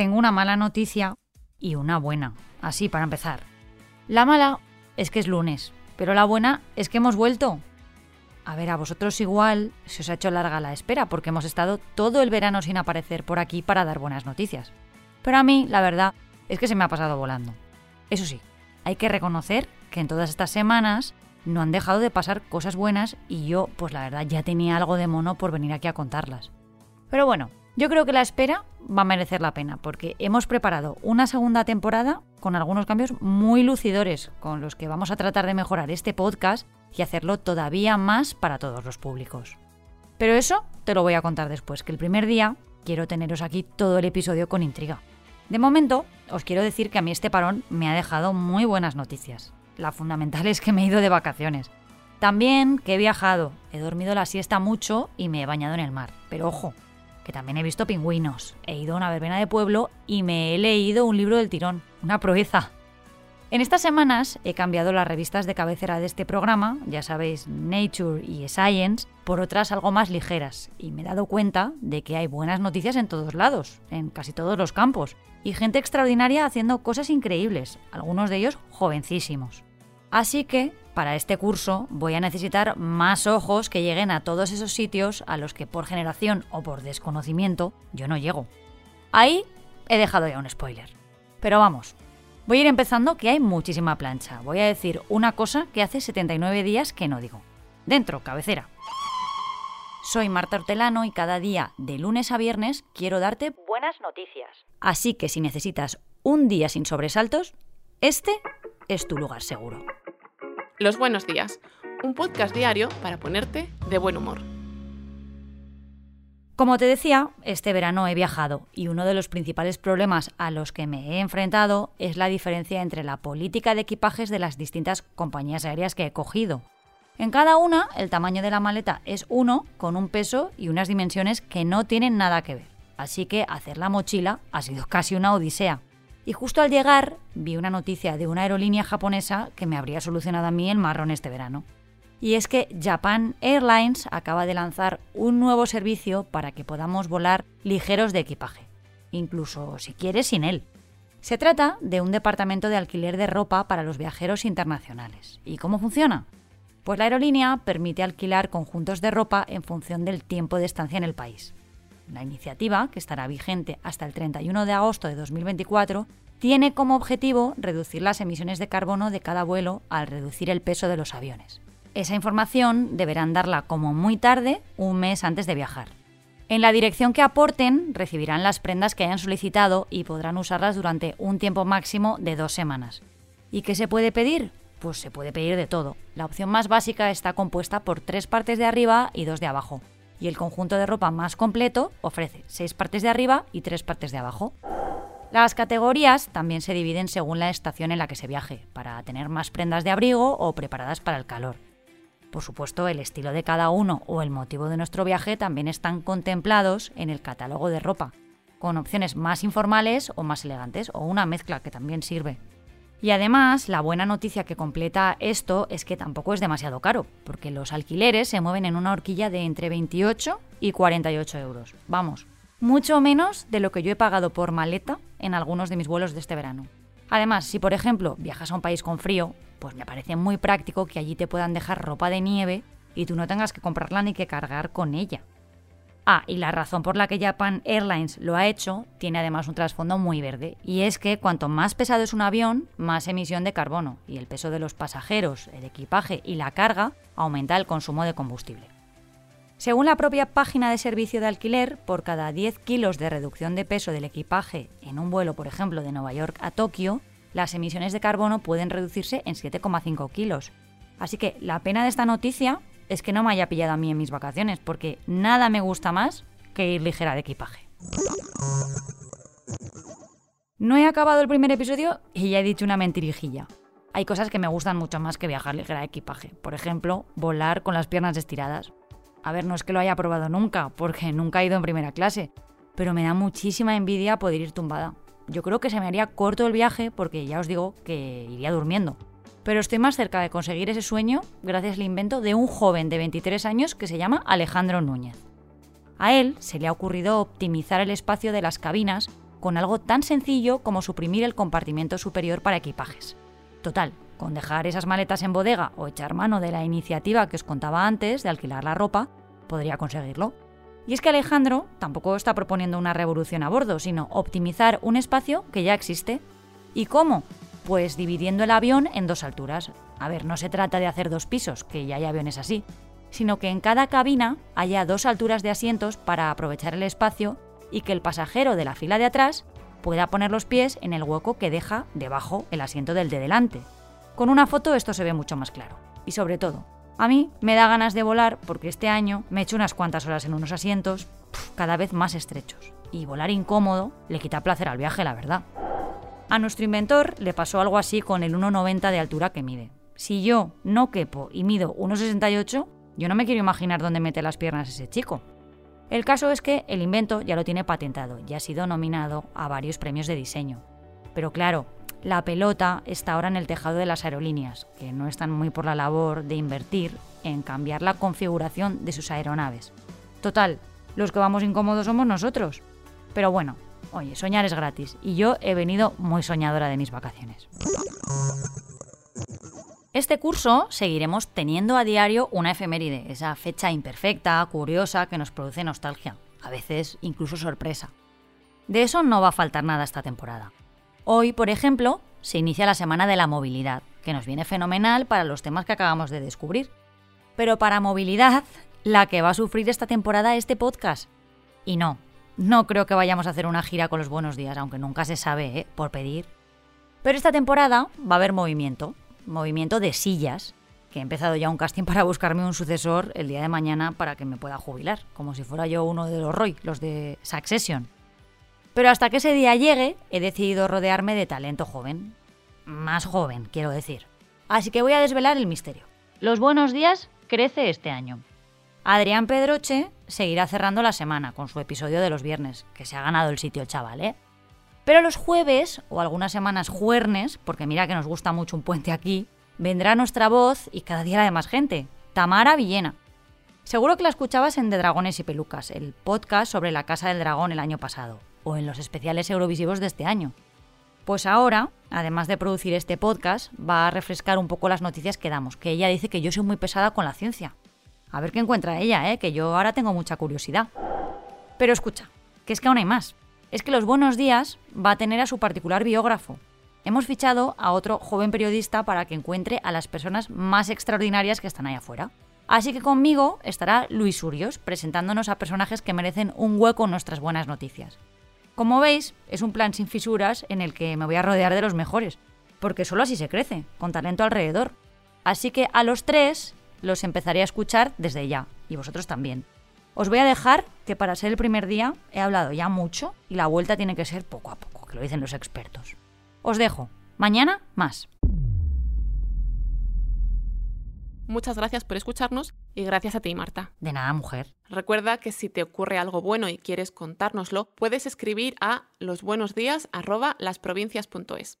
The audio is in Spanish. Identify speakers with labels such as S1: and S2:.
S1: Tengo una mala noticia y una buena, así para empezar. La mala es que es lunes, pero la buena es que hemos vuelto. A ver, a vosotros igual se os ha hecho larga la espera porque hemos estado todo el verano sin aparecer por aquí para dar buenas noticias. Pero a mí, la verdad, es que se me ha pasado volando. Eso sí, hay que reconocer que en todas estas semanas no han dejado de pasar cosas buenas y yo, pues la verdad, ya tenía algo de mono por venir aquí a contarlas. Pero bueno, yo creo que la espera va a merecer la pena porque hemos preparado una segunda temporada con algunos cambios muy lucidores con los que vamos a tratar de mejorar este podcast y hacerlo todavía más para todos los públicos. Pero eso te lo voy a contar después, que el primer día quiero teneros aquí todo el episodio con intriga. De momento, os quiero decir que a mí este parón me ha dejado muy buenas noticias. La fundamental es que me he ido de vacaciones. También que he viajado, he dormido la siesta mucho y me he bañado en el mar. Pero ojo, que también he visto pingüinos, he ido a una verbena de pueblo y me he leído un libro del tirón. Una proeza. En estas semanas he cambiado las revistas de cabecera de este programa, ya sabéis, Nature y Science, por otras algo más ligeras, y me he dado cuenta de que hay buenas noticias en todos lados, en casi todos los campos, y gente extraordinaria haciendo cosas increíbles, algunos de ellos jovencísimos. Así que, para este curso, voy a necesitar más ojos que lleguen a todos esos sitios a los que por generación o por desconocimiento yo no llego. Ahí he dejado ya un spoiler. Pero vamos, Voy a ir empezando que hay muchísima plancha. Voy a decir una cosa que hace 79 días que no digo. Dentro, cabecera. Soy Marta Hortelano y cada día, de lunes a viernes, quiero darte buenas noticias. Así que si necesitas un día sin sobresaltos, este es tu lugar seguro.
S2: Los buenos días, un podcast diario para ponerte de buen humor.
S1: Como te decía, este verano he viajado y uno de los principales problemas a los que me he enfrentado es la diferencia entre la política de equipajes de las distintas compañías aéreas que he cogido. En cada una, el tamaño de la maleta es uno, con un peso y unas dimensiones que no tienen nada que ver. Así que hacer la mochila ha sido casi una odisea. Y justo al llegar vi una noticia de una aerolínea japonesa que me habría solucionado a mí el marrón este verano y es que Japan Airlines acaba de lanzar un nuevo servicio para que podamos volar ligeros de equipaje, incluso si quieres sin él. Se trata de un departamento de alquiler de ropa para los viajeros internacionales. ¿Y cómo funciona? Pues la aerolínea permite alquilar conjuntos de ropa en función del tiempo de estancia en el país. La iniciativa, que estará vigente hasta el 31 de agosto de 2024, tiene como objetivo reducir las emisiones de carbono de cada vuelo al reducir el peso de los aviones. Esa información deberán darla como muy tarde, un mes antes de viajar. En la dirección que aporten recibirán las prendas que hayan solicitado y podrán usarlas durante un tiempo máximo de dos semanas. ¿Y qué se puede pedir? Pues se puede pedir de todo. La opción más básica está compuesta por tres partes de arriba y dos de abajo. Y el conjunto de ropa más completo ofrece seis partes de arriba y tres partes de abajo. Las categorías también se dividen según la estación en la que se viaje, para tener más prendas de abrigo o preparadas para el calor. Por supuesto, el estilo de cada uno o el motivo de nuestro viaje también están contemplados en el catálogo de ropa, con opciones más informales o más elegantes o una mezcla que también sirve. Y además, la buena noticia que completa esto es que tampoco es demasiado caro, porque los alquileres se mueven en una horquilla de entre 28 y 48 euros. Vamos, mucho menos de lo que yo he pagado por maleta en algunos de mis vuelos de este verano. Además, si por ejemplo viajas a un país con frío, pues me parece muy práctico que allí te puedan dejar ropa de nieve y tú no tengas que comprarla ni que cargar con ella. Ah, y la razón por la que Japan Airlines lo ha hecho tiene además un trasfondo muy verde, y es que cuanto más pesado es un avión, más emisión de carbono, y el peso de los pasajeros, el equipaje y la carga aumenta el consumo de combustible. Según la propia página de servicio de alquiler, por cada 10 kilos de reducción de peso del equipaje en un vuelo, por ejemplo, de Nueva York a Tokio, las emisiones de carbono pueden reducirse en 7,5 kilos. Así que la pena de esta noticia es que no me haya pillado a mí en mis vacaciones, porque nada me gusta más que ir ligera de equipaje. No he acabado el primer episodio y ya he dicho una mentirijilla. Hay cosas que me gustan mucho más que viajar ligera de equipaje. Por ejemplo, volar con las piernas estiradas. A ver, no es que lo haya probado nunca, porque nunca he ido en primera clase, pero me da muchísima envidia poder ir tumbada yo creo que se me haría corto el viaje porque ya os digo que iría durmiendo. Pero estoy más cerca de conseguir ese sueño gracias al invento de un joven de 23 años que se llama Alejandro Núñez. A él se le ha ocurrido optimizar el espacio de las cabinas con algo tan sencillo como suprimir el compartimento superior para equipajes. Total, con dejar esas maletas en bodega o echar mano de la iniciativa que os contaba antes de alquilar la ropa, podría conseguirlo. Y es que Alejandro tampoco está proponiendo una revolución a bordo, sino optimizar un espacio que ya existe. ¿Y cómo? Pues dividiendo el avión en dos alturas. A ver, no se trata de hacer dos pisos, que ya hay aviones así, sino que en cada cabina haya dos alturas de asientos para aprovechar el espacio y que el pasajero de la fila de atrás pueda poner los pies en el hueco que deja debajo el asiento del de delante. Con una foto esto se ve mucho más claro. Y sobre todo, a mí me da ganas de volar porque este año me he hecho unas cuantas horas en unos asientos cada vez más estrechos. Y volar incómodo le quita placer al viaje, la verdad. A nuestro inventor le pasó algo así con el 1,90 de altura que mide. Si yo no quepo y mido 1,68, yo no me quiero imaginar dónde mete las piernas ese chico. El caso es que el invento ya lo tiene patentado y ha sido nominado a varios premios de diseño. Pero claro, la pelota está ahora en el tejado de las aerolíneas, que no están muy por la labor de invertir en cambiar la configuración de sus aeronaves. Total, los que vamos incómodos somos nosotros. Pero bueno, oye, soñar es gratis y yo he venido muy soñadora de mis vacaciones. Este curso seguiremos teniendo a diario una efeméride, esa fecha imperfecta, curiosa, que nos produce nostalgia, a veces incluso sorpresa. De eso no va a faltar nada esta temporada. Hoy, por ejemplo, se inicia la Semana de la Movilidad, que nos viene fenomenal para los temas que acabamos de descubrir. Pero para movilidad, la que va a sufrir esta temporada este podcast. Y no, no creo que vayamos a hacer una gira con los buenos días, aunque nunca se sabe, ¿eh? por pedir. Pero esta temporada va a haber movimiento, movimiento de sillas, que he empezado ya un casting para buscarme un sucesor el día de mañana para que me pueda jubilar, como si fuera yo uno de los Roy, los de Succession. Pero hasta que ese día llegue, he decidido rodearme de talento joven. Más joven, quiero decir. Así que voy a desvelar el misterio. Los buenos días crece este año. Adrián Pedroche seguirá cerrando la semana con su episodio de los viernes, que se ha ganado el sitio chaval, ¿eh? Pero los jueves, o algunas semanas juernes, porque mira que nos gusta mucho un puente aquí, vendrá nuestra voz y cada día la de más gente, Tamara Villena. Seguro que la escuchabas en De Dragones y Pelucas, el podcast sobre la Casa del Dragón el año pasado, o en los especiales eurovisivos de este año. Pues ahora, además de producir este podcast, va a refrescar un poco las noticias que damos, que ella dice que yo soy muy pesada con la ciencia. A ver qué encuentra ella, ¿eh? que yo ahora tengo mucha curiosidad. Pero escucha, que es que aún hay más es que Los Buenos Días va a tener a su particular biógrafo. Hemos fichado a otro joven periodista para que encuentre a las personas más extraordinarias que están ahí afuera. Así que conmigo estará Luis Urios, presentándonos a personajes que merecen un hueco en nuestras buenas noticias. Como veis, es un plan sin fisuras en el que me voy a rodear de los mejores, porque solo así se crece, con talento alrededor. Así que a los tres los empezaré a escuchar desde ya, y vosotros también. Os voy a dejar que para ser el primer día he hablado ya mucho y la vuelta tiene que ser poco a poco, que lo dicen los expertos. Os dejo. Mañana más.
S2: Muchas gracias por escucharnos y gracias a ti, Marta.
S1: De nada, mujer.
S2: Recuerda que si te ocurre algo bueno y quieres contárnoslo, puedes escribir a losbuenosdías@lasprovincias.es.